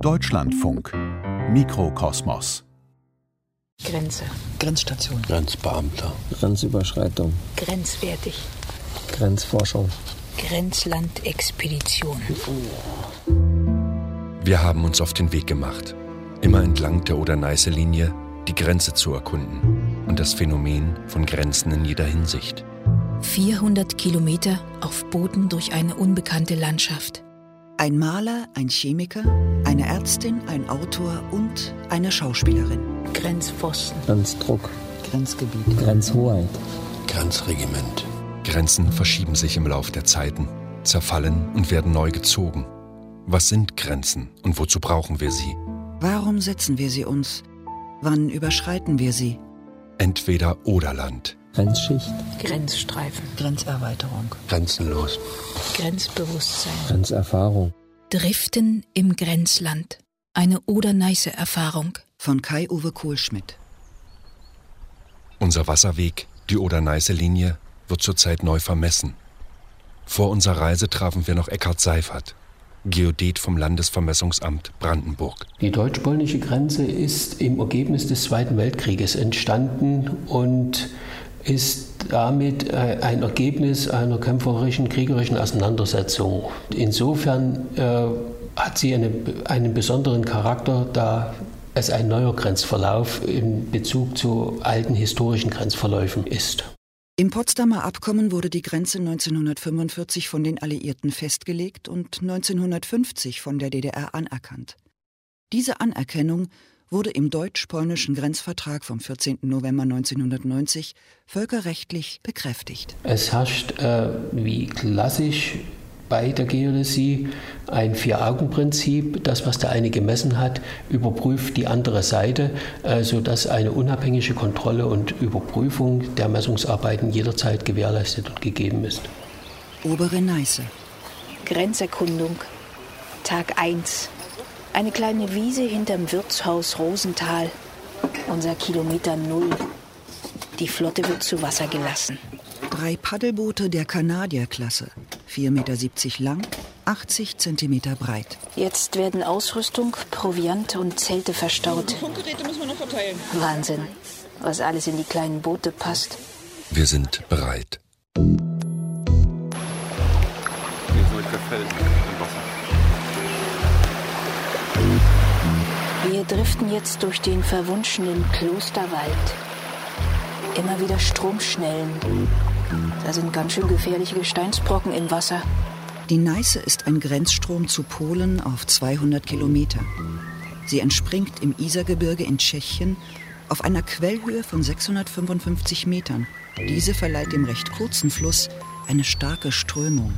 Deutschlandfunk Mikrokosmos Grenze. Grenzstation. Grenzbeamter. Grenzüberschreitung. Grenzwertig. Grenzforschung. Grenzlandexpedition. Wir haben uns auf den Weg gemacht, immer entlang der Oder-Neiße-Linie die Grenze zu erkunden und das Phänomen von Grenzen in jeder Hinsicht. 400 Kilometer auf Booten durch eine unbekannte Landschaft. Ein Maler, ein Chemiker, eine Ärztin, ein Autor und eine Schauspielerin. Grenzpfosten. Grenzdruck. Grenzgebiet. Grenzhoheit. Grenzregiment. Grenzen verschieben sich im Lauf der Zeiten, zerfallen und werden neu gezogen. Was sind Grenzen und wozu brauchen wir sie? Warum setzen wir sie uns? Wann überschreiten wir sie? Entweder Oderland, Grenzschicht. Grenzstreifen. Grenzerweiterung. Grenzenlos. Grenzbewusstsein. Grenzerfahrung. Driften im Grenzland. Eine Oder-Neiße-Erfahrung. Von Kai-Uwe Kohlschmidt. Unser Wasserweg, die Oder-Neiße-Linie, wird zurzeit neu vermessen. Vor unserer Reise trafen wir noch Eckhard Seifert, Geodet vom Landesvermessungsamt Brandenburg. Die deutsch-polnische Grenze ist im Ergebnis des Zweiten Weltkrieges entstanden und ist damit äh, ein Ergebnis einer kämpferischen, kriegerischen Auseinandersetzung. Insofern äh, hat sie eine, einen besonderen Charakter, da es ein neuer Grenzverlauf in Bezug zu alten historischen Grenzverläufen ist. Im Potsdamer Abkommen wurde die Grenze 1945 von den Alliierten festgelegt und 1950 von der DDR anerkannt. Diese Anerkennung wurde im deutsch-polnischen Grenzvertrag vom 14. November 1990 völkerrechtlich bekräftigt. Es herrscht äh, wie klassisch bei der Geodäsie ein Vier-Augen-Prinzip. Das, was der eine gemessen hat, überprüft die andere Seite, äh, sodass eine unabhängige Kontrolle und Überprüfung der Messungsarbeiten jederzeit gewährleistet und gegeben ist. Obere Neiße. Grenzerkundung. Tag 1. Eine kleine Wiese hinterm Wirtshaus Rosenthal. Unser Kilometer Null. Die Flotte wird zu Wasser gelassen. Drei Paddelboote der Kanadier-Klasse. 4,70 Meter lang, 80 Zentimeter breit. Jetzt werden Ausrüstung, Proviant und Zelte verstaut. Funkgeräte müssen wir noch verteilen. Wahnsinn, was alles in die kleinen Boote passt. Wir sind bereit. Wir driften jetzt durch den verwunschenen Klosterwald. Immer wieder Stromschnellen. Da sind ganz schön gefährliche Gesteinsbrocken im Wasser. Die Neiße ist ein Grenzstrom zu Polen auf 200 Kilometer. Sie entspringt im Isergebirge in Tschechien auf einer Quellhöhe von 655 Metern. Diese verleiht dem recht kurzen Fluss eine starke Strömung.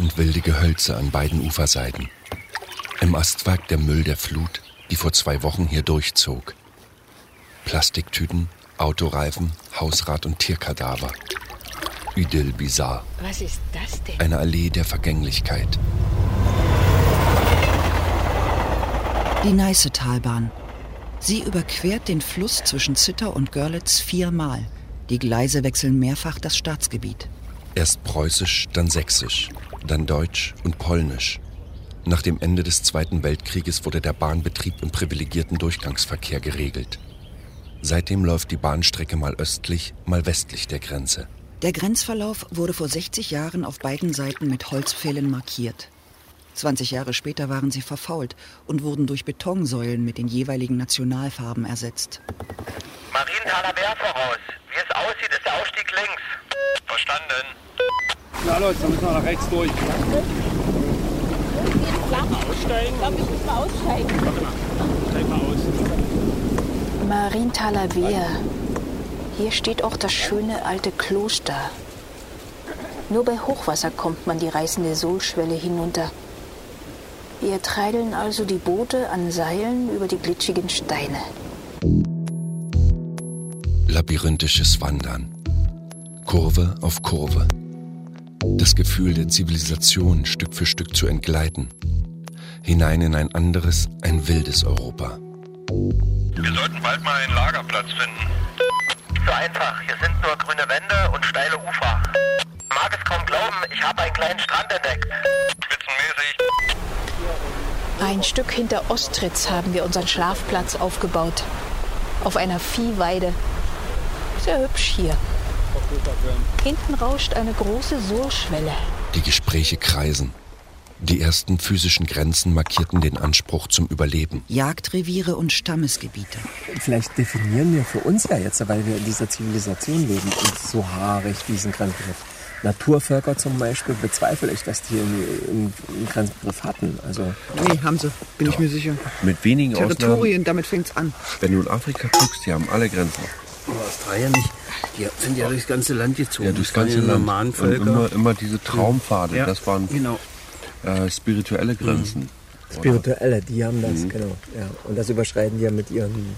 Und wilde Gehölze an beiden Uferseiten. Im Astwerk der Müll der Flut, die vor zwei Wochen hier durchzog. Plastiktüten, Autoreifen, Hausrat und Tierkadaver. Idyll bizarre. Was ist das denn? Eine Allee der Vergänglichkeit. Die Neiße-Talbahn. Sie überquert den Fluss zwischen Zittau und Görlitz viermal. Die Gleise wechseln mehrfach das Staatsgebiet. Erst preußisch, dann sächsisch, dann deutsch und polnisch. Nach dem Ende des Zweiten Weltkrieges wurde der Bahnbetrieb im privilegierten Durchgangsverkehr geregelt. Seitdem läuft die Bahnstrecke mal östlich, mal westlich der Grenze. Der Grenzverlauf wurde vor 60 Jahren auf beiden Seiten mit Holzpfählen markiert. 20 Jahre später waren sie verfault und wurden durch Betonsäulen mit den jeweiligen Nationalfarben ersetzt. Marienthaler Bär voraus. Wie es aussieht, ist der Ausstieg links. Verstanden. Na Leute, dann müssen wir nach rechts durch. Aussteigen. Ich glaube, ich muss mal aussteigen. Steig mal aus. Marienthaler Wehr. Hier steht auch das schöne alte Kloster. Nur bei Hochwasser kommt man die reißende Sohlschwelle hinunter. Wir treideln also die Boote an Seilen über die glitschigen Steine. Labyrinthisches Wandern. Kurve auf Kurve. Das Gefühl der Zivilisation Stück für Stück zu entgleiten. Hinein in ein anderes, ein wildes Europa. Wir sollten bald mal einen Lagerplatz finden. So einfach. Hier sind nur grüne Wände und steile Ufer. Mag es kaum glauben, Ich habe einen kleinen Strand entdeckt. Spitzenmäßig. Ein Stück hinter Ostritz haben wir unseren Schlafplatz aufgebaut. Auf einer Viehweide. Sehr hübsch hier. Hinten rauscht eine große Sohlschwelle. Die Gespräche kreisen. Die ersten physischen Grenzen markierten den Anspruch zum Überleben. Jagdreviere und Stammesgebiete. Vielleicht definieren wir für uns ja jetzt, weil wir in dieser Zivilisation leben, uns so haarig diesen Grenzbegriff. Naturvölker zum Beispiel bezweifle ich, dass die einen, einen Grenzbegriff hatten. Also Nee, haben sie, bin ich mir sicher. Mit wenigen Territorien, damit fängt's an. Wenn du in Afrika guckst, die haben alle Grenzen. Aber Australien nicht. Die sind ja durchs ganze Land gezogen. Ja, durchs ganze Land. normalen Und immer, immer diese Traumpfade, Ja, das waren genau. äh, spirituelle Grenzen. Spirituelle, die haben das, Mhm. genau. Ja. Und das überschreiten die ja mit ihrem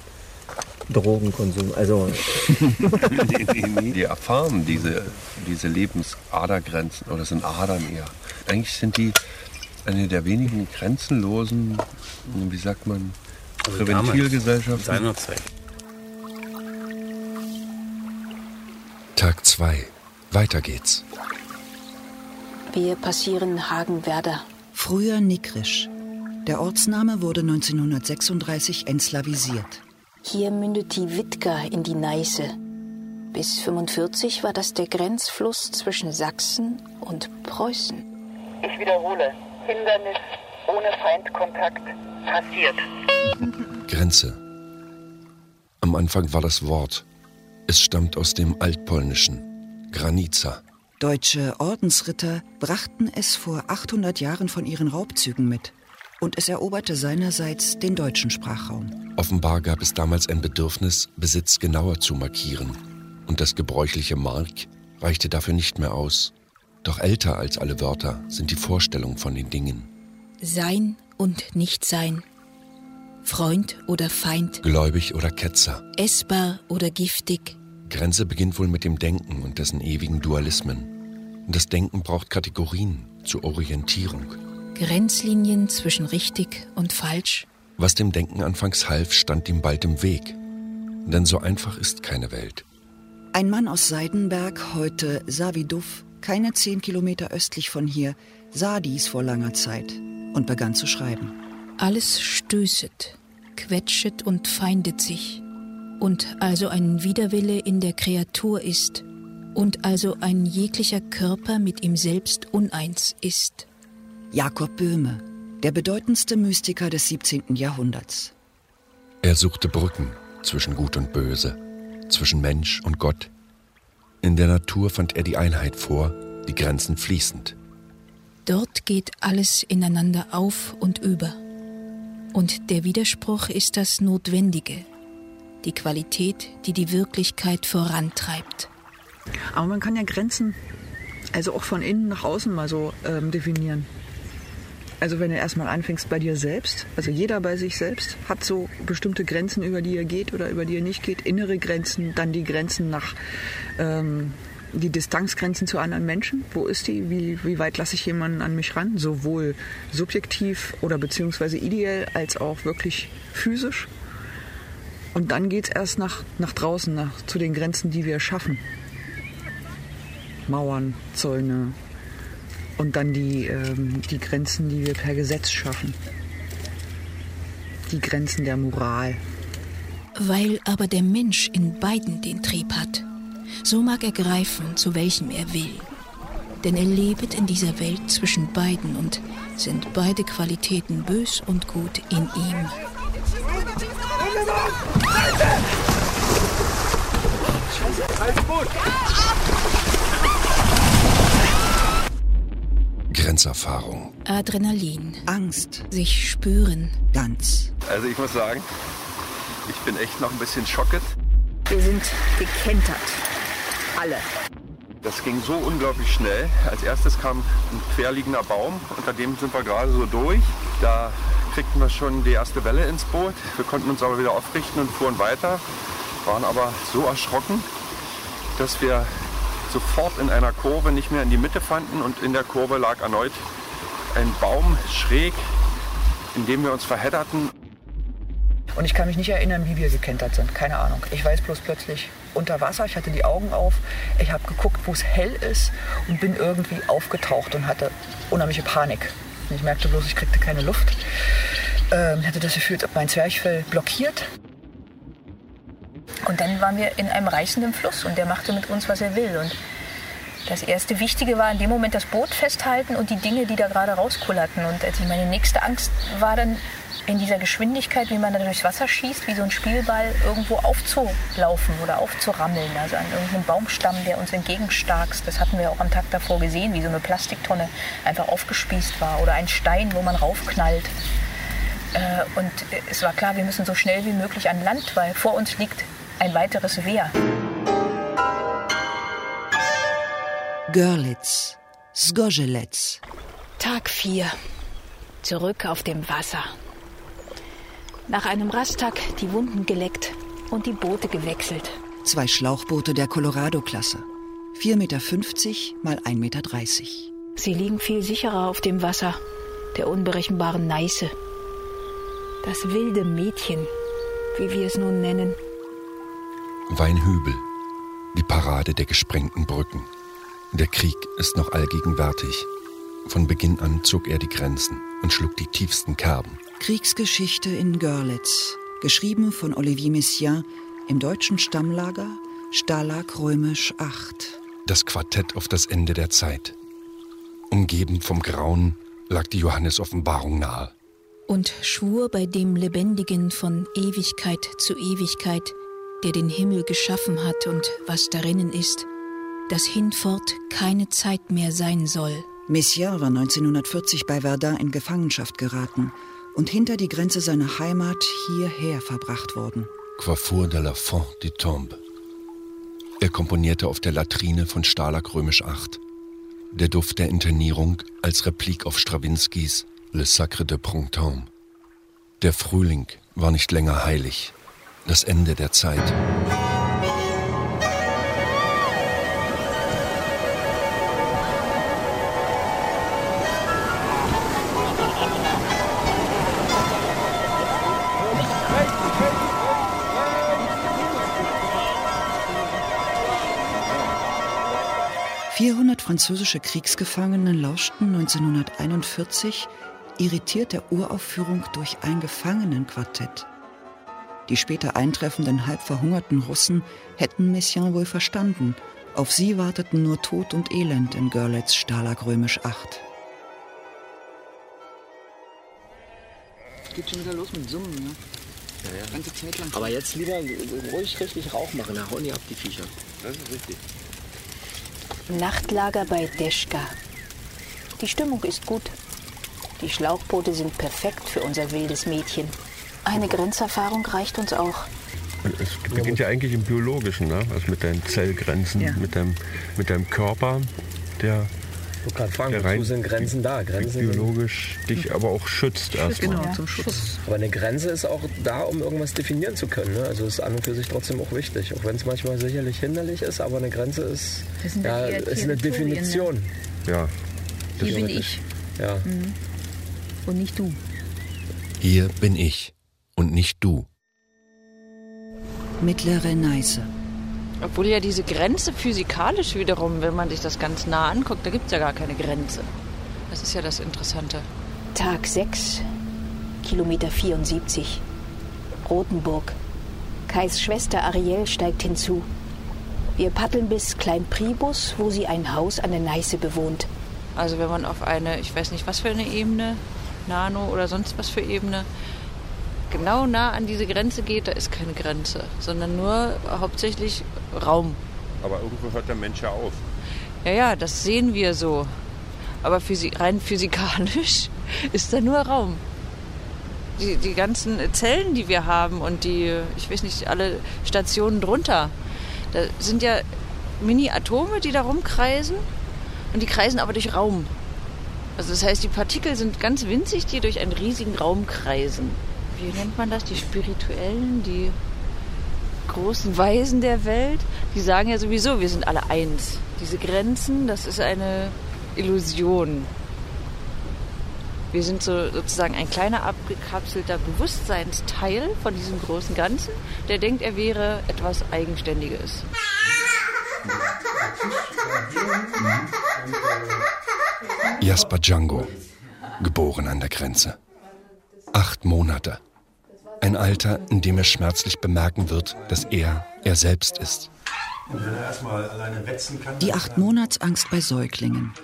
Drogenkonsum. Also die erfahren diese, diese Lebensadergrenzen oder sind Adern eher. Eigentlich sind die eine der wenigen grenzenlosen, wie sagt man, Also Präventilgesellschaften. damals, seinerzeit. Tag 2. Weiter geht's. Wir passieren Hagenwerder. Früher Nikrisch. Der Ortsname wurde 1936 entslawisiert. Hier mündet die Wittger in die Neiße. Bis 45 war das der Grenzfluss zwischen Sachsen und Preußen. Ich wiederhole, Hindernis ohne Feindkontakt passiert. Grenze. Am Anfang war das Wort. Es stammt aus dem Altpolnischen. Granica. Deutsche Ordensritter brachten es vor 800 Jahren von ihren Raubzügen mit. Und es eroberte seinerseits den deutschen Sprachraum. Offenbar gab es damals ein Bedürfnis, Besitz genauer zu markieren. Und das gebräuchliche Mark reichte dafür nicht mehr aus. Doch älter als alle Wörter sind die Vorstellungen von den Dingen. Sein und Nichtsein. Freund oder Feind. Gläubig oder Ketzer. Essbar oder giftig. Grenze beginnt wohl mit dem Denken und dessen ewigen Dualismen. Und das Denken braucht Kategorien zur Orientierung. Grenzlinien zwischen richtig und falsch. Was dem Denken anfangs half, stand ihm bald im Weg. Denn so einfach ist keine Welt. Ein Mann aus Seidenberg, heute Saviduf, keine zehn Kilometer östlich von hier, sah dies vor langer Zeit und begann zu schreiben. Alles stößet, quetschet und feindet sich. Und also ein Widerwille in der Kreatur ist. Und also ein jeglicher Körper mit ihm selbst uneins ist. Jakob Böhme, der bedeutendste Mystiker des 17. Jahrhunderts. Er suchte Brücken zwischen Gut und Böse, zwischen Mensch und Gott. In der Natur fand er die Einheit vor, die Grenzen fließend. Dort geht alles ineinander auf und über. Und der Widerspruch ist das Notwendige, die Qualität, die die Wirklichkeit vorantreibt. Aber man kann ja Grenzen, also auch von innen nach außen mal so ähm, definieren. Also wenn du erstmal anfängst bei dir selbst, also jeder bei sich selbst hat so bestimmte Grenzen, über die er geht oder über die er nicht geht, innere Grenzen, dann die Grenzen nach, ähm, die Distanzgrenzen zu anderen Menschen. Wo ist die? Wie, wie weit lasse ich jemanden an mich ran? Sowohl subjektiv oder beziehungsweise ideell als auch wirklich physisch. Und dann geht es erst nach, nach draußen, nach, zu den Grenzen, die wir schaffen. Mauern, Zäune und dann die, ähm, die Grenzen, die wir per Gesetz schaffen. Die Grenzen der Moral. Weil aber der Mensch in beiden den Trieb hat, so mag er greifen, zu welchem er will. Denn er lebet in dieser Welt zwischen beiden und sind beide Qualitäten bös und gut in ihm. Grenzerfahrung. Adrenalin. Angst. Sich spüren. Ganz. Also ich muss sagen, ich bin echt noch ein bisschen schockiert. Wir sind gekentert. Alle. Das ging so unglaublich schnell. Als erstes kam ein querliegender Baum, unter dem sind wir gerade so durch. Da kriegten wir schon die erste Welle ins Boot. Wir konnten uns aber wieder aufrichten und fuhren weiter, waren aber so erschrocken, dass wir sofort in einer Kurve nicht mehr in die Mitte fanden und in der Kurve lag erneut ein Baum schräg, in dem wir uns verhedderten. Und ich kann mich nicht erinnern, wie wir gekentert sind. Keine Ahnung. Ich weiß bloß plötzlich unter Wasser, ich hatte die Augen auf, ich habe geguckt, wo es hell ist und bin irgendwie aufgetaucht und hatte unheimliche Panik. Ich merkte bloß, ich kriegte keine Luft. Ähm, hatte das Gefühl, als ob mein Zwerchfell blockiert. Und dann waren wir in einem reißenden Fluss und der machte mit uns, was er will. Und das erste Wichtige war in dem Moment das Boot festhalten und die Dinge, die da gerade rauskullerten. Und also meine nächste Angst war dann in dieser Geschwindigkeit, wie man da durchs Wasser schießt, wie so ein Spielball irgendwo aufzulaufen oder aufzurammeln. Also an irgendeinem Baumstamm, der uns entgegenstarkst. Das hatten wir auch am Tag davor gesehen, wie so eine Plastiktonne einfach aufgespießt war. Oder ein Stein, wo man raufknallt. Äh, und es war klar, wir müssen so schnell wie möglich an Land, weil vor uns liegt ein weiteres Wehr. Görlitz, Sgojelec. Tag 4. Zurück auf dem Wasser. Nach einem Rasttag die Wunden geleckt und die Boote gewechselt. Zwei Schlauchboote der Colorado-Klasse. 4,50 Meter mal 1,30 Meter. Sie liegen viel sicherer auf dem Wasser, der unberechenbaren Neiße. Das wilde Mädchen, wie wir es nun nennen. Weinhübel, die Parade der gesprengten Brücken. Der Krieg ist noch allgegenwärtig. Von Beginn an zog er die Grenzen und schlug die tiefsten Kerben. Kriegsgeschichte in Görlitz, geschrieben von Olivier Messiaen im deutschen Stammlager Stalag Römisch 8. Das Quartett auf das Ende der Zeit. Umgeben vom Grauen lag die Johannes-Offenbarung nahe. Und schwur bei dem Lebendigen von Ewigkeit zu Ewigkeit, der den Himmel geschaffen hat und was darinnen ist, dass hinfort keine Zeit mehr sein soll. Messiaen war 1940 bei Verdun in Gefangenschaft geraten und hinter die Grenze seiner Heimat hierher verbracht worden. Coiffure de la Fond du Tombe. Er komponierte auf der Latrine von Stalag Römisch 8. Der Duft der Internierung als Replik auf Strawinskys Le Sacre de Printemps. Der Frühling war nicht länger heilig. Das Ende der Zeit. Französische Kriegsgefangene lauschten 1941 irritiert der Uraufführung durch ein Gefangenenquartett. Die später eintreffenden halb verhungerten Russen hätten Messiaen wohl verstanden. Auf sie warteten nur Tod und Elend in Görlitz Stalag Römisch 8. Geht schon wieder los mit Summen, ne? Ja, ja. Ganze Zeit lang. Aber jetzt lieber ruhig richtig Rauch machen, da hauen die ab, die Viecher. Das ist richtig. Nachtlager bei Deschka. Die Stimmung ist gut. Die Schlauchboote sind perfekt für unser wildes Mädchen. Eine Grenzerfahrung reicht uns auch. Es beginnt ja eigentlich im Biologischen, ne? also mit deinen Zellgrenzen, Ja. mit, deinem, mit deinem Körper, der, Ich kann fragen, sind Grenzen da? Grenzen sind- biologisch dich aber auch schützt erstmal. Genau, zum Schutz. Aber eine Grenze ist auch da, um irgendwas definieren zu können. Ne? Also ist an und für sich trotzdem auch wichtig. Auch wenn es manchmal sicherlich hinderlich ist, aber eine Grenze ist, ja, ist eine ne? Definition. Ja. Hier bin ich Ja. und nicht du. Hier bin ich und nicht du. Mittlere Neiße. Obwohl ja diese Grenze physikalisch wiederum, wenn man sich das ganz nah anguckt, da gibt es ja gar keine Grenze. Das ist ja das Interessante. Tag 6, Kilometer 74. Rotenburg. Kais Schwester Ariel steigt hinzu. Wir paddeln bis Klein Pribus, wo sie ein Haus an der Neiße bewohnt. Also wenn man auf eine, ich weiß nicht was für eine Ebene, Nano oder sonst was für Ebene, genau nah an diese Grenze geht, da ist keine Grenze, sondern nur hauptsächlich Raum. Aber irgendwo hört der Mensch ja auf. Ja, ja, das sehen wir so. Aber rein physikalisch ist da nur Raum. Die, die ganzen Zellen, die wir haben und die, ich weiß nicht, alle Stationen drunter, da sind ja Mini-Atome, die da rumkreisen und die kreisen aber durch Raum. Also das heißt, die Partikel sind ganz winzig, die durch einen riesigen Raum kreisen. Wie nennt man das? Die Spirituellen, die großen Weisen der Welt, die sagen ja sowieso, wir sind alle eins. Diese Grenzen, das ist eine Illusion. Wir sind so sozusagen ein kleiner abgekapselter Bewusstseinsteil von diesem großen Ganzen, der denkt, er wäre etwas Eigenständiges. Jasper Django, geboren an der Grenze. Acht Monate. Ein Alter, in dem er schmerzlich bemerken wird, dass er er selbst ist. Die acht Monatsangst bei Säuglingen.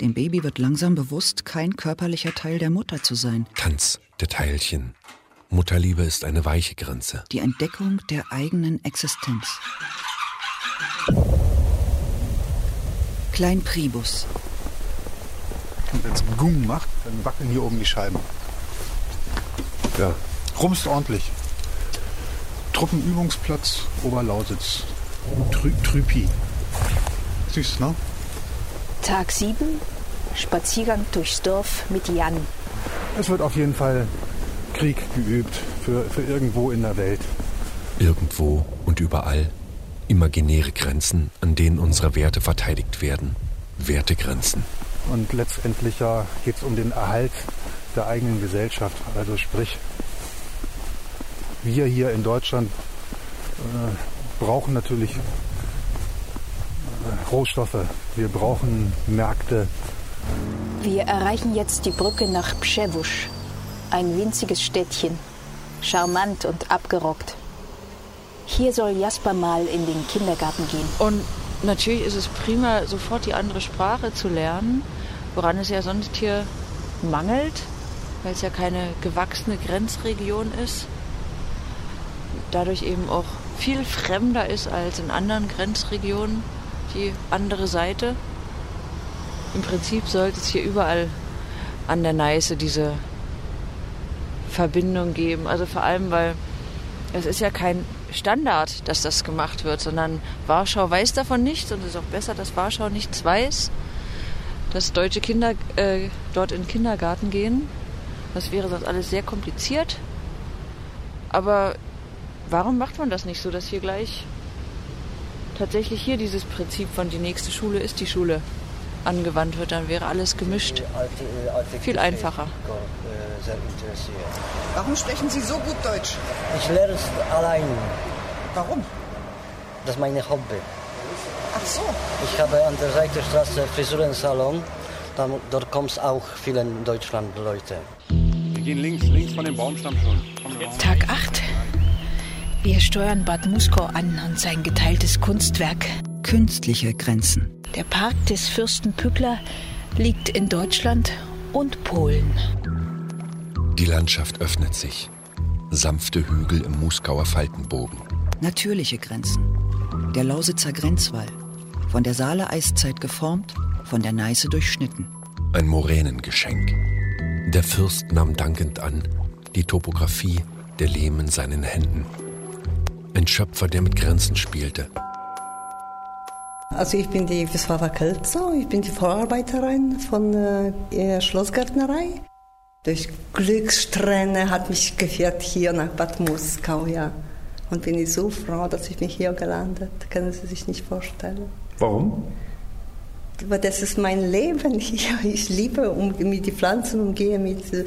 Dem Baby wird langsam bewusst, kein körperlicher Teil der Mutter zu sein. Tanz der Teilchen. Mutterliebe ist eine weiche Grenze. Die Entdeckung der eigenen Existenz. Klein Pribus. Und wenn es Gung macht, dann wackeln hier oben die Scheiben. Ja. Rumst ordentlich. Truppenübungsplatz Oberlausitz. Trü Trüpi. Süß, ne? Tag 7, Spaziergang durchs Dorf mit Jan. Es wird auf jeden Fall Krieg geübt für, für irgendwo in der Welt. Irgendwo und überall imaginäre Grenzen, an denen unsere Werte verteidigt werden. Wertegrenzen. Und letztendlich ja geht es um den Erhalt der eigenen Gesellschaft. Also sprich, wir hier in Deutschland äh, brauchen natürlich äh, Rohstoffe. Wir brauchen Märkte. Wir erreichen jetzt die Brücke nach Pschewusch, ein winziges Städtchen, charmant und abgerockt. Hier soll Jasper mal in den Kindergarten gehen. Und natürlich ist es prima, sofort die andere Sprache zu lernen, woran es ja sonst hier mangelt, weil es ja keine gewachsene Grenzregion ist. Dadurch eben auch viel fremder ist als in anderen Grenzregionen, die andere Seite. Im Prinzip sollte es hier überall an der Neiße diese Verbindung geben. Also vor allem, weil es ist ja kein Standard, dass das gemacht wird, sondern Warschau weiß davon nichts und es ist auch besser, dass Warschau nichts weiß, dass deutsche Kinder äh, dort in den Kindergarten gehen. Das wäre sonst alles sehr kompliziert. Aber warum macht man das nicht so, dass hier gleich tatsächlich hier dieses Prinzip von die nächste Schule ist die Schule angewandt wird, dann wäre alles gemischt. Viel einfacher. Warum sprechen Sie so gut Deutsch? Ich lerne es allein. Warum? Das ist meine Hobby. Ach so. Ich habe an der Seitenstraße Frisurensalon. Dann, dort kommen auch viele in Deutschland Leute. Wir gehen links, links von dem Baumstamm schon. Tag 8. Wir steuern Bad Muskau an und sein geteiltes Kunstwerk. Künstliche Grenzen. Der Park des Fürsten Pückler liegt in Deutschland und Polen. Die Landschaft öffnet sich. Sanfte Hügel im Muskauer Faltenbogen. Natürliche Grenzen. Der Lausitzer Grenzwall. Von der Saale-Eiszeit geformt, von der Neiße durchschnitten. Ein Moränengeschenk. Der Fürst nahm dankend an, die Topographie der Lehm in seinen Händen. Ein Schöpfer, der mit Grenzen spielte. Also ich bin die Wisława Kelzer, ich bin die Vorarbeiterin von äh, Schlossgärtnerei. Durch Glückssträhne hat mich geführt hier nach Bad Muskau, ja. Und bin ich so froh, dass ich mich hier gelandet. Können Sie sich nicht vorstellen. Warum? Aber das ist mein Leben hier. Ich liebe um, mit die Pflanzen umgehe mit äh,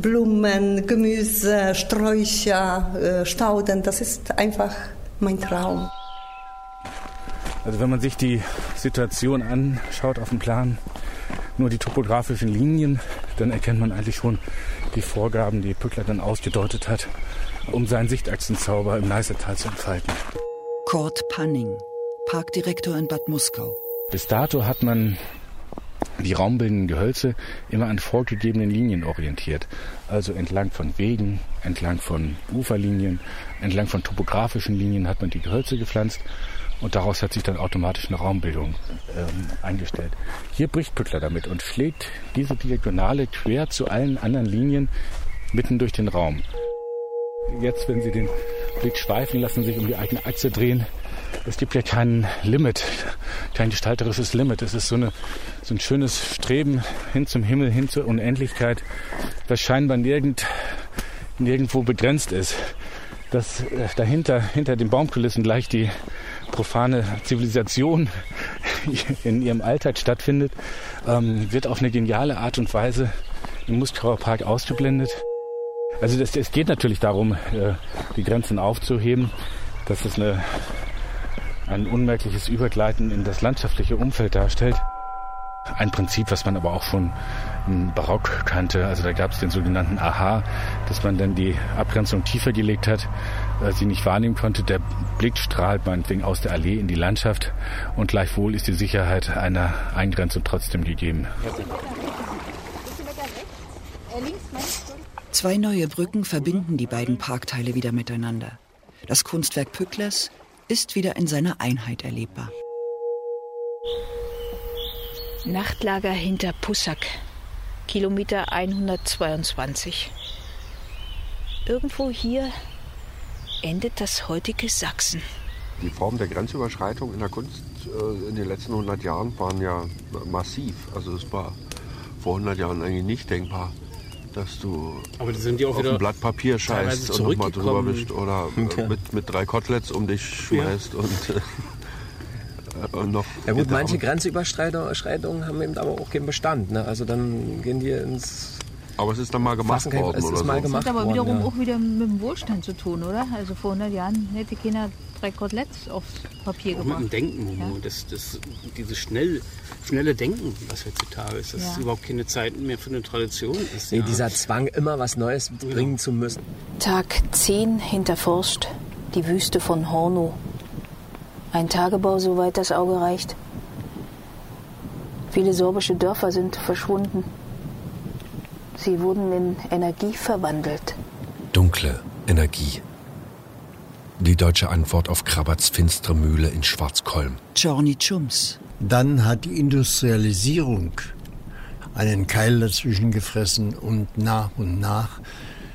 Blumen, Gemüse, Sträucher, äh, Stauden. Das ist einfach mein Traum. Also wenn man sich die Situation anschaut auf dem Plan, nur die topografischen Linien, dann erkennt man eigentlich schon die Vorgaben, die Pückler dann ausgedeutet hat, um seinen Sichtachsenzauber im Neißetal zu entfalten. Kurt Panning, Parkdirektor in Bad Muskau. Bis dato hat man die raumbildenden Gehölze immer an vorgegebenen Linien orientiert. Also entlang von Wegen, entlang von Uferlinien, entlang von topografischen Linien hat man die Gehölze gepflanzt und daraus hat sich dann automatisch eine Raumbildung ähm, eingestellt. Hier bricht Pückler damit und schlägt diese Diagonale quer zu allen anderen Linien mitten durch den Raum. Jetzt, wenn Sie den Blick schweifen lassen, sich um die eigene Achse drehen, es gibt ja kein Limit, kein gestalterisches Limit. Es ist so, eine, so ein schönes Streben hin zum Himmel, hin zur Unendlichkeit, was scheinbar nirgend, nirgendwo begrenzt ist. Dass äh, dahinter, hinter den Baumkulissen gleich die profane Zivilisation in ihrem Alltag stattfindet, ähm, wird auf eine geniale Art und Weise im Muskauer Park ausgeblendet. Also es, geht natürlich darum, äh, die Grenzen aufzuheben, dass es eine, ein unmerkliches Übergleiten in das landschaftliche Umfeld darstellt. Ein Prinzip, was man aber auch schon im Barock kannte. Also da gab es den sogenannten Aha, dass man dann die Abgrenzung tiefer gelegt hat, äh, sie nicht wahrnehmen konnte. Der Blick strahlt meinetwegen aus der Allee in die Landschaft und gleichwohl ist die Sicherheit einer Eingrenzung trotzdem gegeben. Zwei neue Brücken verbinden die beiden Parkteile wieder miteinander. Das Kunstwerk Pücklers ist wieder in seiner Einheit erlebbar. Nachtlager hinter Pussack, Kilometer 122. Irgendwo hier endet das heutige Sachsen. Die Form der Grenzüberschreitung in der Kunst äh, in den letzten 100 Jahren waren ja massiv. Also es war vor 100 Jahren eigentlich nicht denkbar, dass du Aber die sind ja auch auf wieder ein Blatt Papier scheißt und nochmal drüber wischt oder äh, mit, mit drei Koteletts um dich schmeißt und, äh, und noch. Ja gut, manche Grenzüberschreitungen haben eben aber auch keinen Bestand. Ne? Also dann gehen die ins... Aber es ist dann mal gemacht kein- worden es ist oder mal so. gemacht Das hat aber worden, wiederum ja. auch wieder mit dem Wohlstand zu tun, oder? Also vor 100 Jahren hätte keiner drei Koteletts aufs Papier Auch mit dem. Denken, Momo. Das, das, dieses schnell, schnelle Denken, was heutzutage ist, das Ja. ist überhaupt keine Zeit mehr für eine Tradition ist. Nee, ja. dieser Zwang, immer was Neues bringen zu müssen. Tag 10 hinterforscht, die Wüste von Horno. Ein Tagebau, soweit das Auge reicht. Viele sorbische Dörfer sind verschwunden. Sie wurden in Energie verwandelt. Dunkle Energie. Die deutsche Antwort auf Krabbats finstere Mühle in Schwarzkolm. Johnny Chums. Dann hat die Industrialisierung einen Keil dazwischen gefressen und nach und nach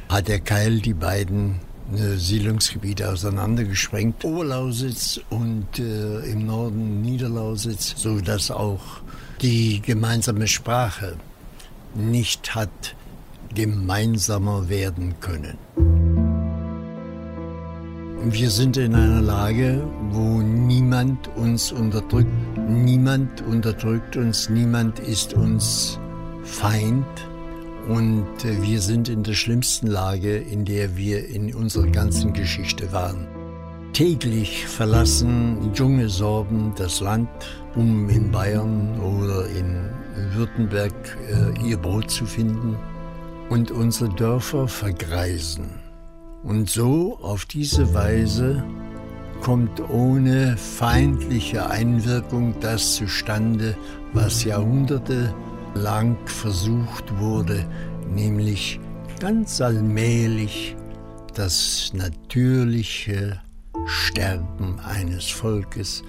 hat der Keil die beiden äh, Siedlungsgebiete auseinandergesprengt. Oberlausitz und äh, im Norden Niederlausitz, so dass auch die gemeinsame Sprache nicht hat gemeinsamer werden können. Wir sind in einer Lage, wo niemand uns unterdrückt. Niemand unterdrückt uns, niemand ist uns Feind. Und äh, wir sind in der schlimmsten Lage, in der wir in unserer ganzen Geschichte waren. Täglich verlassen junge Sorben das Land, um in Bayern oder in Württemberg äh, ihr Brot zu finden. Und unsere Dörfer vergreisen. Und so auf diese Weise kommt ohne feindliche Einwirkung das zustande, was Jahrhunderte lang versucht wurde, nämlich ganz allmählich das natürliche Sterben eines Volkes,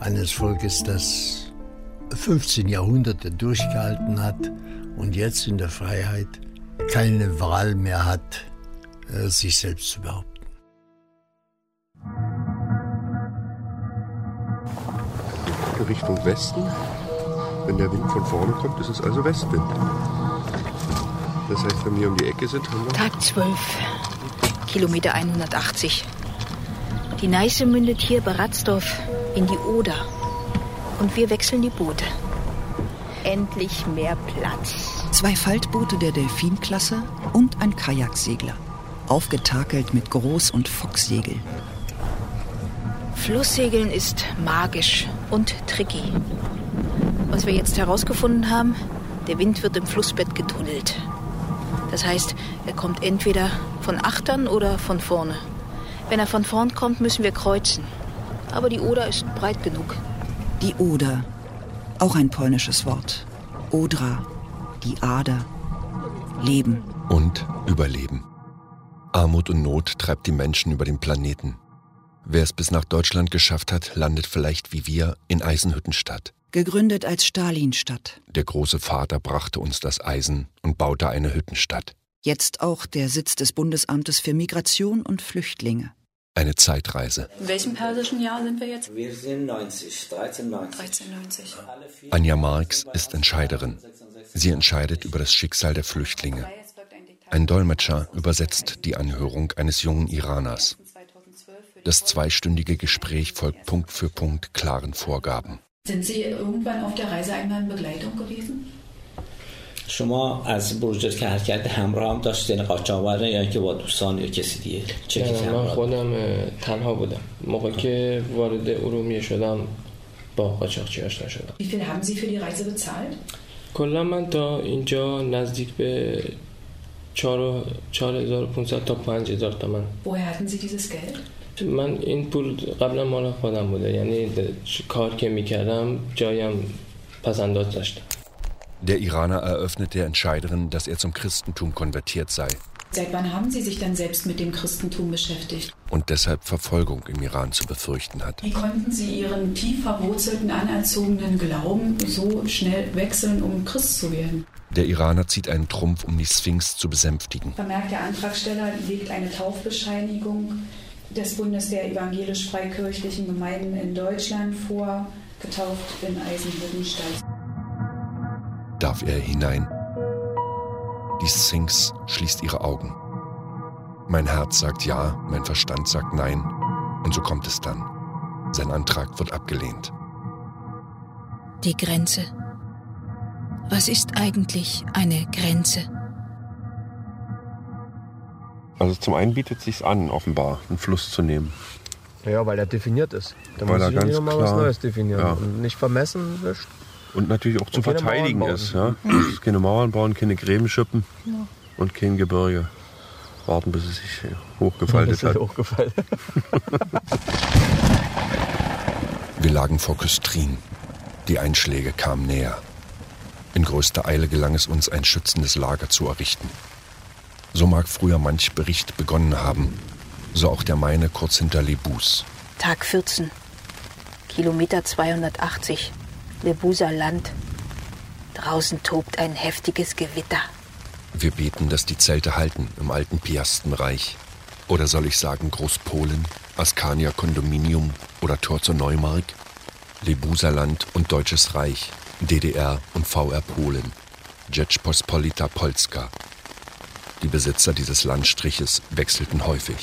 eines Volkes, das 15 Jahrhunderte durchgehalten hat und jetzt in der Freiheit keine Wahl mehr hat, äh, sich selbst zu behaupten. Richtung Westen. Wenn der Wind von vorne kommt, ist es also Westwind. Das heißt, wenn wir um die Ecke sind, haben wir Tag 12, Kilometer 180. Die Neiße mündet hier bei Ratzdorf in die Oder. Und wir wechseln die Boote. Endlich mehr Platz. Zwei Faltboote der Delfinklasse und ein Kajaksegler. Aufgetakelt mit Groß- und Focksegel. Flusssegeln ist magisch und tricky. Was wir jetzt herausgefunden haben, der Wind wird im Flussbett getunnelt. Das heißt, er kommt entweder von Achtern oder von vorne. Wenn er von vorn kommt, müssen wir kreuzen. Aber die Oder ist breit genug. Die Oder. Auch ein polnisches Wort. Odra. Die Ader. Leben. Und Überleben. Armut und Not treibt die Menschen über den Planeten. Wer es bis nach Deutschland geschafft hat, landet vielleicht wie wir in Eisenhüttenstadt. Gegründet als Stalinstadt. Der große Vater brachte uns das Eisen und baute eine Hüttenstadt. Jetzt auch der Sitz des Bundesamtes für Migration und Flüchtlinge. Eine Zeitreise. In welchem persischen Jahr sind wir jetzt? Wir sind 90, 1390. 1390. Anja Marx ist Entscheiderin. Sie entscheidet über das Schicksal der Flüchtlinge. Ein Dolmetscher übersetzt die Anhörung eines jungen Iraners. Das zweistündige Gespräch folgt Punkt für Punkt klaren Vorgaben. Sind Sie irgendwann auf der Reise einmal in Begleitung gewesen? شما از برجت که حرکت همراه هم داشت یعنی قاچاقبران یا اینکه با دوستان یا کسی دیگه؟ چه من همراه خودم تنها بودم. موقع که وارد ارومیه شدم با قاچاقچی آشنا شدم؟ Wie viel haben Sie für die Reise bezahlt? کلا من تا اینجا نزدیک به 4500 تا 5000 تومن. Woher hatten Sie dieses Geld? من این پول قبلا مال خودم بوده. یعنی کار که می‌کردم جایم پسنداز داشتم. Der Iraner eröffnet der Entscheiderin, dass er zum Christentum konvertiert sei Seit wann haben Sie sich dann selbst mit dem Christentum beschäftigt? und deshalb Verfolgung im Iran zu befürchten hat. Wie konnten Sie Ihren tief verwurzelten, anerzogenen Glauben so schnell wechseln, um Christ zu werden? Der Iraner zieht einen Trumpf, um die Sphinx zu besänftigen. Vermerkt der Antragsteller legt eine Taufbescheinigung des Bundes der evangelisch-freikirchlichen Gemeinden in Deutschland vor, getauft in Eisenhüttenstadt. Darf er hinein? Die Sphinx schließt ihre Augen. Mein Herz sagt ja, mein Verstand sagt nein. Und so kommt es dann. Sein Antrag wird abgelehnt. Die Grenze. Was ist eigentlich eine Grenze? Also zum einen bietet es sich an, offenbar, einen Fluss zu nehmen. Ja, weil er definiert ist. Da Weil muss er ich ganz nochmal was Neues definieren. Ja. Und nicht vermessen wischt. Und natürlich auch zu Und keine verteidigen Mauern ist. Ja? Keine Mauern bauen, keine Gräben schippen Ja. und kein Gebirge. Warten, bis es sich hochgefaltet es hat. hochgefaltet. Wir lagen vor Küstrin. Die Einschläge kamen näher. In größter Eile gelang es uns, ein schützendes Lager zu errichten. So mag früher manch Bericht begonnen haben, so auch der meine kurz hinter Lebus. Tag 14. Kilometer 280. Lebuser Land. Draußen tobt ein heftiges Gewitter. Wir beten, dass die Zelte halten im alten Piastenreich. Oder soll ich sagen Großpolen, Askania Kondominium oder Tor zur Neumark? Lebuserland und Deutsches Reich, DDR und VR Polen, Rzeczpospolita Polska. Die Besitzer dieses Landstriches wechselten häufig.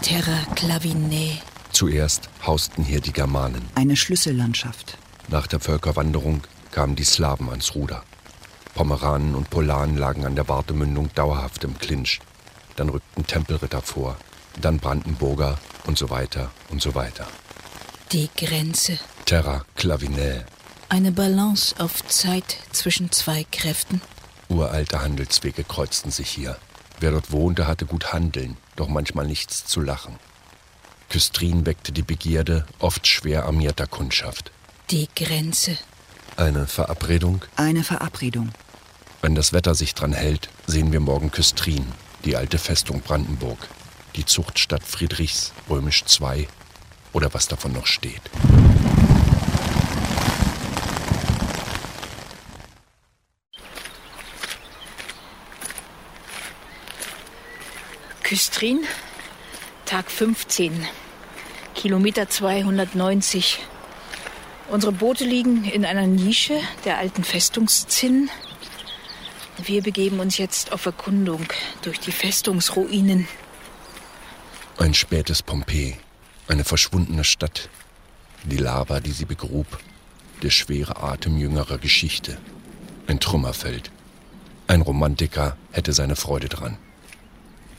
Terra Clavine. Zuerst hausten hier die Germanen. Eine Schlüssellandschaft. Nach der Völkerwanderung kamen die Slawen ans Ruder. Pomeranen und Polanen lagen an der Wartemündung dauerhaft im Clinch. Dann rückten Tempelritter vor, dann Brandenburger und so weiter und so weiter. Die Grenze. Terra Clavinel, Eine Balance auf Zeit zwischen zwei Kräften. uralte Handelswege kreuzten sich hier. Wer dort wohnte, hatte gut handeln, doch manchmal nichts zu lachen. Küstrin weckte die Begierde oft schwer armierter Kundschaft. Die Grenze. Eine Verabredung? Eine Verabredung. Wenn das Wetter sich dran hält, sehen wir morgen Küstrin, die alte Festung Brandenburg, die Zuchtstadt Friedrichs, römisch II oder was davon noch steht. Küstrin. Tag 15. Kilometer 290. Unsere Boote liegen in einer Nische der alten Festungszinnen. Wir begeben uns jetzt auf Erkundung durch die Festungsruinen. Ein spätes Pompeji, eine verschwundene Stadt, die Lava, die sie begrub, der schwere Atem jüngerer Geschichte, ein Trümmerfeld. Ein Romantiker hätte seine Freude dran.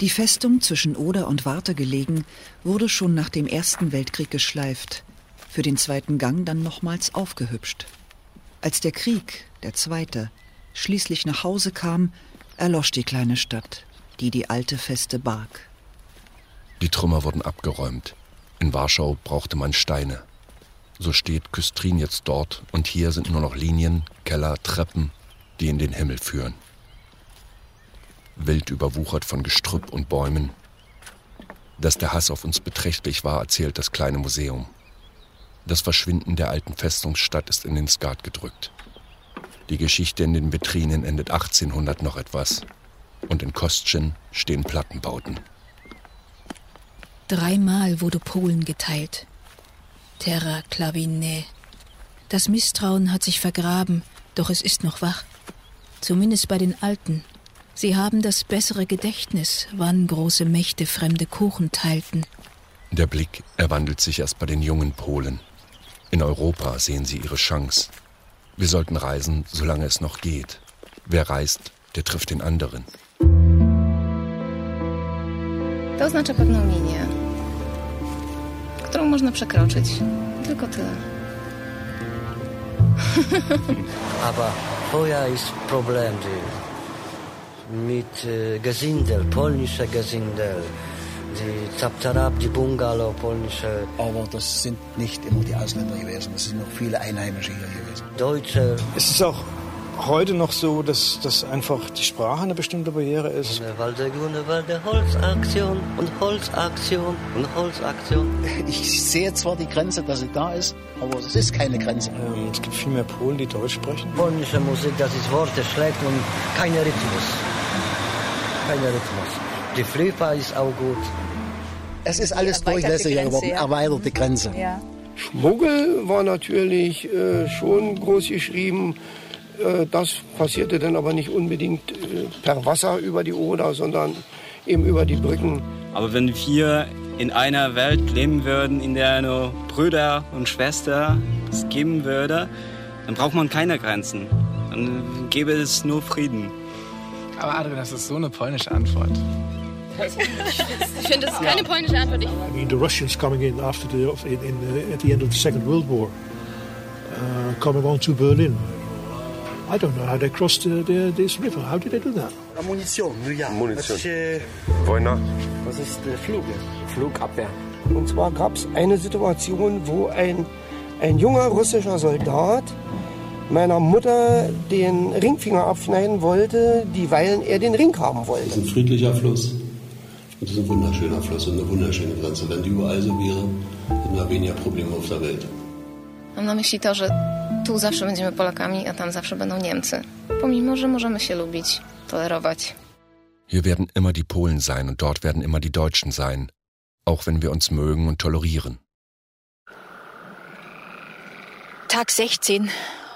Die Festung zwischen Oder und Warte gelegen, wurde schon nach dem Ersten Weltkrieg geschleift, für den zweiten Gang dann nochmals aufgehübscht. Als der Krieg, der zweite, schließlich nach Hause kam, erlosch die kleine Stadt, die die alte Feste barg. Die Trümmer wurden abgeräumt. In Warschau brauchte man Steine. So steht Küstrin jetzt dort und hier sind nur noch Linien, Keller, Treppen, die in den Himmel führen. Wild überwuchert von Gestrüpp und Bäumen. Dass der Hass auf uns beträchtlich war, erzählt das kleine Museum. Das Verschwinden der alten Festungsstadt ist in den Skat gedrückt. Die Geschichte in den Vitrinen endet 1800 noch etwas. Und in Kostchen stehen Plattenbauten. Dreimal wurde Polen geteilt. Terra Clavine. Das Misstrauen hat sich vergraben, doch es ist noch wach. Zumindest bei den Alten. Sie haben das bessere Gedächtnis, wann große Mächte fremde Kuchen teilten. Der Blick erwandelt sich erst bei den jungen Polen. In Europa sehen sie ihre Chance. Wir sollten reisen, solange es noch geht. Wer reist, der trifft den anderen. To oznacza pewną linię, którą można przekroczyć. Tylko tyle. Aber vorher ist Problem die, mit äh, Gesindel, polnische Gesindel, die Zaptarab, die Bungalow, polnische. Aber das sind nicht immer die Ausländer gewesen, es sind noch viele Einheimische hier gewesen. Deutsche. Es ist auch heute noch so, dass, dass einfach die Sprache eine bestimmte Barriere ist. Holzaktion und Holzaktion und Holzaktion. Ich sehe zwar die Grenze, dass sie da ist, aber es ist keine Grenze. Ähm, es gibt viel mehr Polen, die Deutsch sprechen. Polnische Musik, das ist Worte schlecht und kein Rhythmus. Kein Rhythmus. Die Flipper ist auch gut. Es ist alles durchlässiger geworden, erweiterte Grenze. Ja. Schmuggel war natürlich äh, schon groß geschrieben. Äh, das passierte dann aber nicht unbedingt äh, per Wasser über die Oder, sondern eben über die Brücken. Aber wenn wir in einer Welt leben würden, in der nur Brüder und Schwestern es geben würde, dann braucht man keine Grenzen. Dann gäbe es nur Frieden. Aber Adrian, das ist so eine polnische Antwort. Ich finde, das ist keine polnische Antwort. Ich I mean, the Russians coming in after the in, in the, at the end of the Second World War, uh, coming on to Berlin. I don't know how they crossed the, the, this river. How did they do that? Munition, ja. Munition. Das, äh, was ist äh, Flug? Flugabwehr. Und zwar gab es eine Situation, wo ein, ein junger russischer Soldat meiner Mutter den Ringfinger abschneiden wollte, dieweil er den Ring haben wollte. Das ist ein friedlicher Fluss. Und das ist ein wunderschöner Fluss und eine wunderschöne Grenze. Wenn die überall so wäre, hätten wir weniger Probleme auf der Welt. mam na myśli to, że tu zawsze będziemy Polakami, a tam zawsze będą Niemcy. Pomimo, że możemy się lubić, tolerować. Hier werden immer die Polen sein und dort werden immer die Deutschen sein, auch wenn wir uns mögen und tolerieren. Tag 16,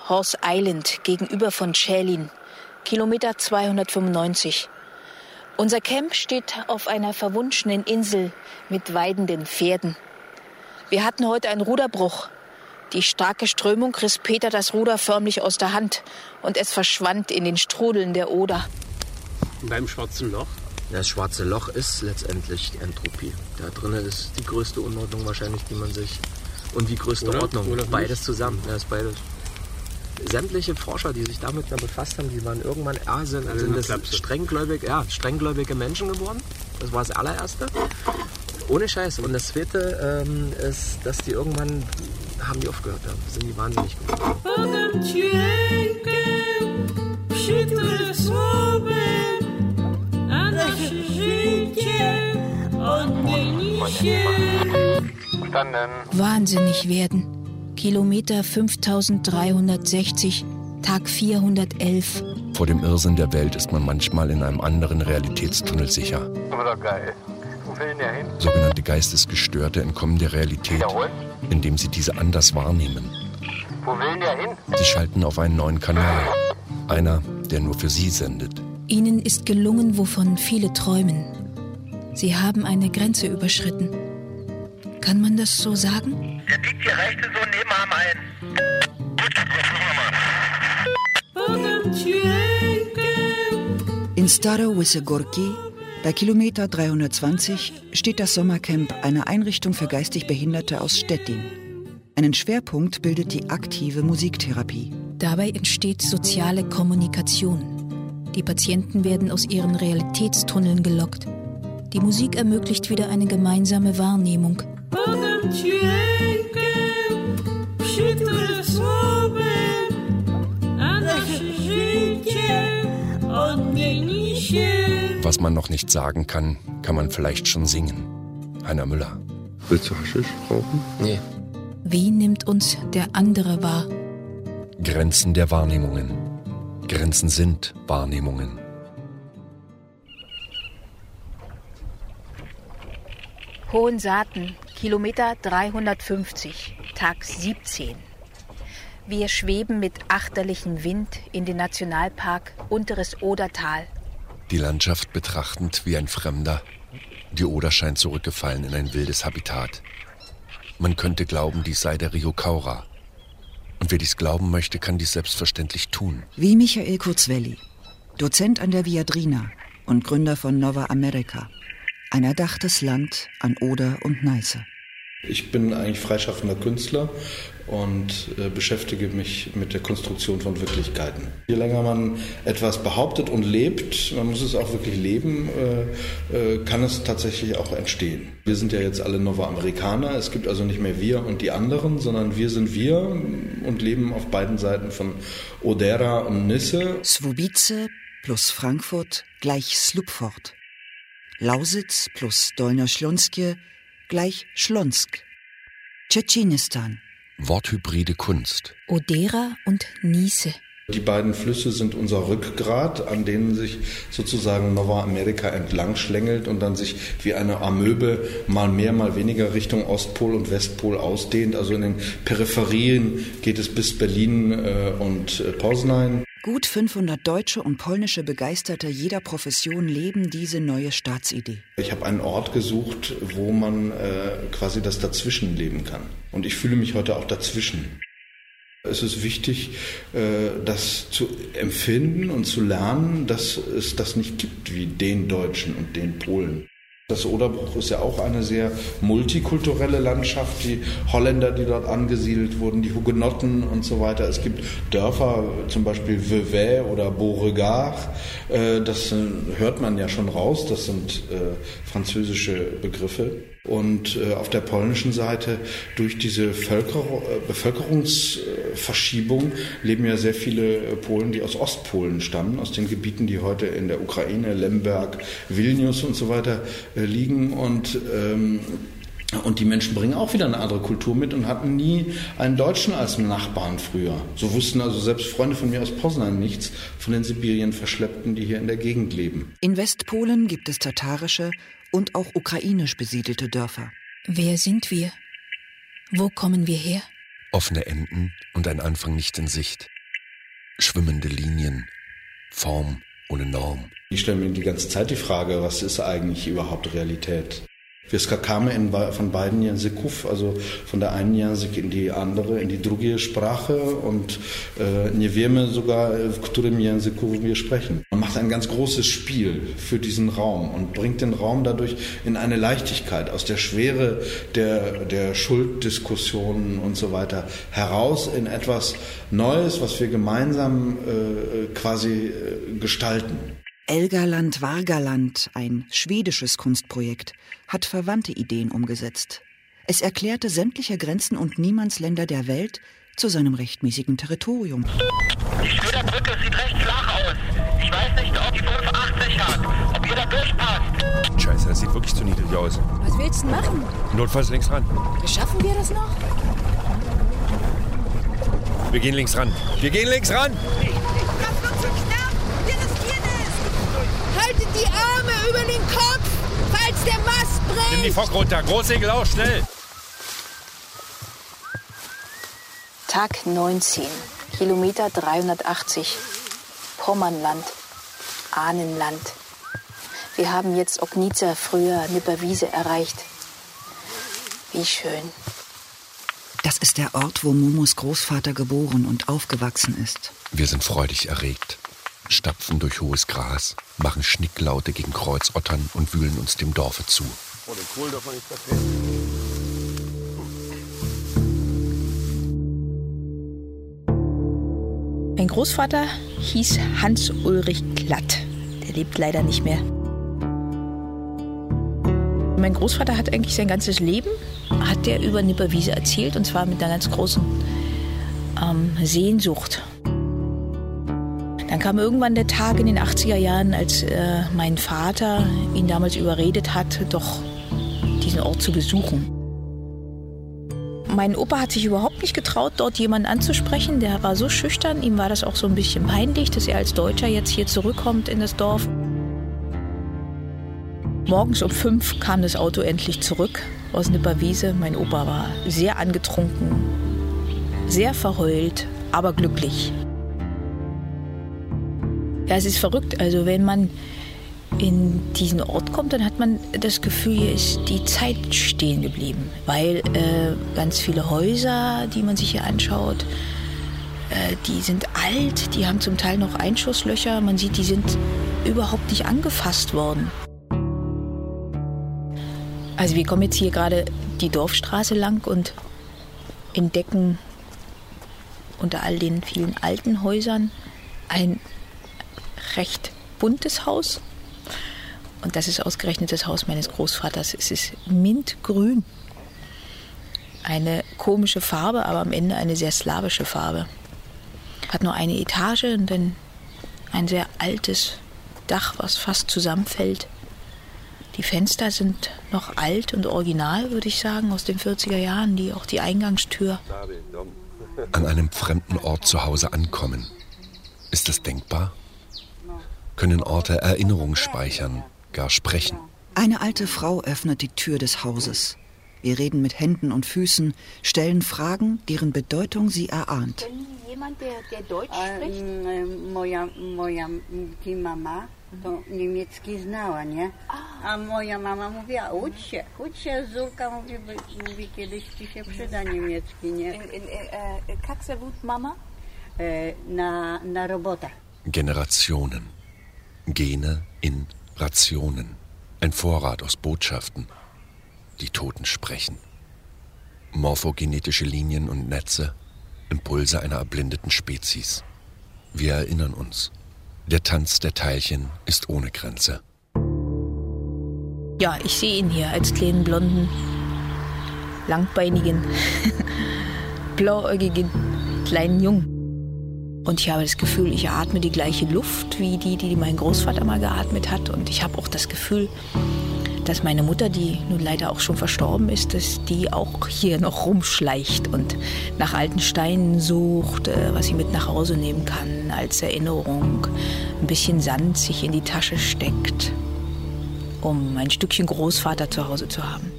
Horse Island gegenüber von Schälin, Kilometer 295. Unser Camp steht auf einer verwunschenen Insel mit weidenden Pferden. Wir hatten heute einen Ruderbruch. Die starke Strömung riss Peter das Ruder förmlich aus der Hand und es verschwand in den Strudeln der Oder. Beim Schwarzen Loch? Das schwarze Loch ist letztendlich die Entropie. Da drinnen ist die größte Unordnung wahrscheinlich, die man sich. Und die größte Oder? Ordnung. Oder beides zusammen. Ja, ist beides. Sämtliche Forscher, die sich damit befasst haben, die waren irgendwann ah, sind, Alle sind das strenggläubig, ja, strenggläubige Menschen geworden. Das war das allererste. Ohne Scheiß. Und das zweite ähm, ist, dass die irgendwann haben die aufgehört. Ja. Sind die wahnsinnig geworden. Wahnsinnig werden. Kilometer 5360, Tag 411. Vor dem Irrsinn der Welt ist man manchmal in einem anderen Realitätstunnel sicher. Oder geil. Sogenannte Geistesgestörte entkommen der Realität, indem sie diese anders wahrnehmen. Wo will denn der hin? Sie schalten auf einen neuen Kanal. Einer, der nur für sie sendet. Ihnen ist gelungen, wovon viele träumen. Sie haben eine Grenze überschritten. Kann man das so sagen? Der biegt hier rechts so neben am ein. In Staro Wysogorki, bei Kilometer 320, steht das Sommercamp einer Einrichtung für geistig Behinderte aus Stettin. Einen Schwerpunkt bildet die aktive Musiktherapie. Dabei entsteht soziale Kommunikation. Die Patienten werden aus ihren Realitätstunneln gelockt. Die Musik ermöglicht wieder eine gemeinsame Wahrnehmung. Was man noch nicht sagen kann, kann man vielleicht schon singen. Heiner Müller. Willst du Haschisch rauchen? Nee. Wie nimmt uns der andere wahr? Grenzen der Wahrnehmungen. Grenzen sind Wahrnehmungen. Hohensaaten, Kilometer 350, Tag 17. Wir schweben mit achterlichem Wind in den Nationalpark Unteres Odertal. Die Landschaft betrachtend wie ein Fremder. Die Oder scheint zurückgefallen in ein wildes Habitat. Man könnte glauben, dies sei der Rio Kaura. Und wer dies glauben möchte, kann dies selbstverständlich tun. Wie Michael Kurzwelli, Dozent an der Viadrina und Gründer von Nova America. Ein erdachtes Land an Oder und Neiße. Ich bin eigentlich freischaffender Künstler und äh, beschäftige mich mit der Konstruktion von Wirklichkeiten. Je länger man etwas behauptet und lebt, man muss es auch wirklich leben, äh, äh, kann es tatsächlich auch entstehen. Wir sind ja jetzt alle Nova Amerikaner. Es gibt also nicht mehr wir und die anderen, sondern wir sind wir und leben auf beiden Seiten von Odera und Nisse. Swobice plus Frankfurt gleich Slupfort. Lausitz plus Dolner Schlonske gleich Schlonsk. Tschetschenistan. Worthybride Kunst. Odera und Niese. Die beiden Flüsse sind unser Rückgrat, an denen sich sozusagen Nova America entlang schlängelt und dann sich wie eine Amöbe mal mehr, mal weniger Richtung Ostpol und Westpol ausdehnt. Also in den Peripherien geht es bis Berlin äh, und äh, Poznań. Gut 500 deutsche und polnische Begeisterte jeder Profession leben diese neue Staatsidee. Ich habe einen Ort gesucht, wo man äh, quasi das Dazwischen leben kann. Und ich fühle mich heute auch dazwischen. Es ist wichtig, äh, das zu empfinden und zu lernen, dass es das nicht gibt wie den Deutschen und den Polen. Das Oderbruch ist ja auch eine sehr multikulturelle Landschaft. Die Holländer, die dort angesiedelt wurden, die Hugenotten und so weiter. Es gibt Dörfer, zum Beispiel Vevey oder Beauregard. Äh, das hört man ja schon raus. Das sind äh, französische Begriffe. Und äh, auf der polnischen Seite durch diese Völker Bevölkerungsverschiebung leben ja sehr viele Polen, die aus Ostpolen stammen, aus den Gebieten, die heute in der Ukraine, Lemberg, Vilnius und so weiter liegen. Und ähm, und die Menschen bringen auch wieder eine andere Kultur mit und hatten nie einen Deutschen als Nachbarn früher. So wussten also selbst Freunde von mir aus Poznan nichts von den Sibirien Verschleppten, die hier in der Gegend leben. In Westpolen gibt es tatarische und auch ukrainisch besiedelte Dörfer. Wer sind wir? Wo kommen wir her? Offene Enden und ein Anfang nicht in Sicht. Schwimmende Linien, Form ohne Norm. Ich stelle mir die ganze Zeit die Frage, was ist eigentlich überhaupt Realität? Wir skakamy in, von beiden Języków, also von der einen Język in die andere, in die drugie Sprache und äh, nie sogar, w którym Języku wir sprechen. Man macht ein ganz großes Spiel für diesen Raum und bringt den Raum dadurch in eine Leichtigkeit aus der Schwere der, der Schulddiskussionen und so weiter heraus in etwas Neues, was wir gemeinsam äh, quasi äh, gestalten. Elgaland Vargaland, ein schwedisches Kunstprojekt, hat verwandte Ideen umgesetzt. Es erklärte sämtliche Grenzen und Niemandsländer der Welt zu seinem rechtmäßigen Territorium. Die Schröder Brücke sieht recht flach aus. Ich weiß nicht, ob die 85 hat, ob ihr da durchpasst. Scheiße, das sieht wirklich zu niedrig aus. Was willst du machen? Notfalls links ran. Schaffen wir das noch? Wir gehen links ran. Wir gehen links ran! Haltet die Arme über den Kopf, falls der Mast bricht. Nimm die Fock runter. Großsegel auch, schnell. Tag 19, Kilometer 380. Pommernland, Ahnenland. Wir haben jetzt Ognica, früher Nipperwiese, erreicht. Wie schön. Das ist der Ort, wo Momos Großvater geboren und aufgewachsen ist. Wir sind freudig erregt, stapfen durch hohes Gras, machen Schnicklaute gegen Kreuzottern und wühlen uns dem Dorfe zu. Oh, den Kohl darf man nicht vertreten. Mein Großvater hieß Hans-Ulrich Glatt. Der lebt leider nicht mehr. Mein Großvater hat eigentlich sein ganzes Leben, hat der über Nipperwiese erzählt und zwar mit einer ganz großen ähm, Sehnsucht. Dann kam irgendwann der Tag in den 80er Jahren, als äh, mein Vater ihn damals überredet hat, doch diesen Ort zu besuchen. Mein Opa hat sich überhaupt nicht getraut, dort jemanden anzusprechen. Der war so schüchtern, ihm war das auch so ein bisschen peinlich, dass er als Deutscher jetzt hier zurückkommt in das Dorf. Morgens um fünf kam das Auto endlich zurück aus Nipperwiese. Mein Opa war sehr angetrunken, sehr verheult, aber glücklich. Ja, es ist verrückt. Also wenn man in diesen Ort kommt, dann hat man das Gefühl, hier ist die Zeit stehen geblieben. Weil äh, ganz viele Häuser, die man sich hier anschaut, Äh, die sind alt, die haben zum Teil noch Einschusslöcher. Man sieht, die sind überhaupt nicht angefasst worden. Also wir kommen jetzt hier gerade die Dorfstraße lang und entdecken unter all den vielen alten Häusern ein recht buntes Haus. Und das ist ausgerechnet das Haus meines Großvaters. Es ist mintgrün. Eine komische Farbe, aber am Ende eine sehr slawische Farbe. Hat nur eine Etage und dann ein sehr altes Dach, was fast zusammenfällt. Die Fenster sind noch alt und original, würde ich sagen, aus den 40er Jahren, die auch die Eingangstür. An einem fremden Ort zu Hause ankommen. Ist das denkbar? können Orte Erinnerung speichern, gar sprechen. Eine alte Frau öffnet die Tür des Hauses. Wir reden mit Händen und Füßen, stellen Fragen, deren Bedeutung sie erahnt. Jemand, der, der Deutsch spricht? Ah. E, e, Generationen. Gene in Rationen. Ein Vorrat aus Botschaften. Die Toten sprechen. Morphogenetische Linien und Netze. Impulse einer erblindeten Spezies. Wir erinnern uns. Der Tanz der Teilchen ist ohne Grenze. Ja, ich sehe ihn hier als kleinen blonden, langbeinigen, blauäugigen kleinen Jungen. Und ich habe das Gefühl, ich atme die gleiche Luft wie die, die mein Großvater mal geatmet hat. Und ich habe auch das Gefühl, dass meine Mutter, die nun leider auch schon verstorben ist, dass die auch hier noch rumschleicht und nach alten Steinen sucht, äh, was sie mit nach Hause nehmen kann als Erinnerung, ein bisschen Sand sich in die Tasche steckt, um ein Stückchen Großvater zu Hause zu haben.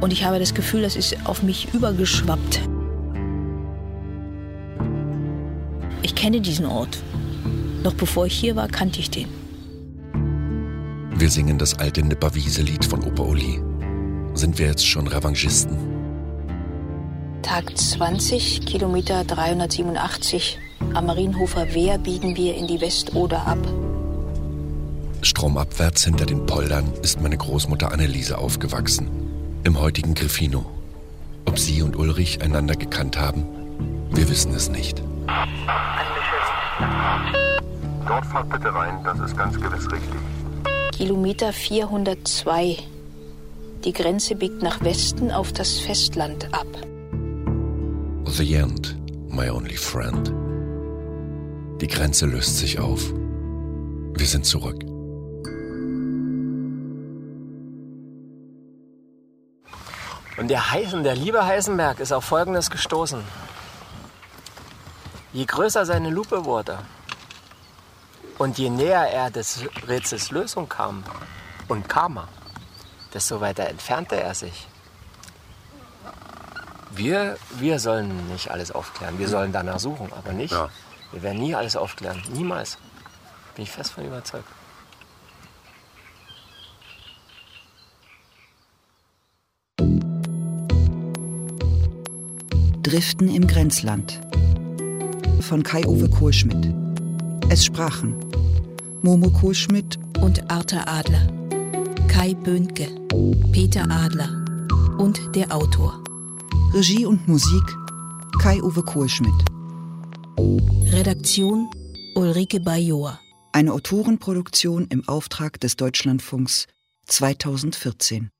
Und ich habe das Gefühl, das ist auf mich übergeschwappt. Ich kenne diesen Ort. Noch bevor ich hier war, kannte ich den. Wir singen das alte Nipperwiese-Lied von Opa Uli. Sind wir jetzt schon Revanchisten? Tag 20, Kilometer 387. Am Marienhofer Wehr biegen wir in die Westoder ab. Stromabwärts hinter den Poldern ist meine Großmutter Anneliese aufgewachsen. Im heutigen Griffino. Ob sie und Ulrich einander gekannt haben, wir wissen es nicht. Dort fahrt bitte rein, das ist ganz gewiss richtig. Kilometer 402. Die Grenze biegt nach Westen auf das Festland ab. The end, my only friend. Die Grenze löst sich auf. Wir sind zurück. Und der Heißen, der liebe Heisenberg, ist auf Folgendes gestoßen. Je größer seine Lupe wurde und je näher er des Rätsels Lösung kam und kam er, desto weiter entfernte er sich. Wir, wir sollen nicht alles aufklären. Wir sollen danach suchen, aber nicht. Ja. Wir werden nie alles aufklären. Niemals. Bin ich fest von überzeugt. Driften im Grenzland von Kai-Uwe Kohlschmidt. Es sprachen Momo Kohlschmidt und Arthur Adler, Kai Böhnke, Peter Adler und der Autor. Regie und Musik Kai-Uwe Kohlschmidt. Redaktion Ulrike Bajoa. Eine Autorenproduktion im Auftrag des Deutschlandfunks 2014.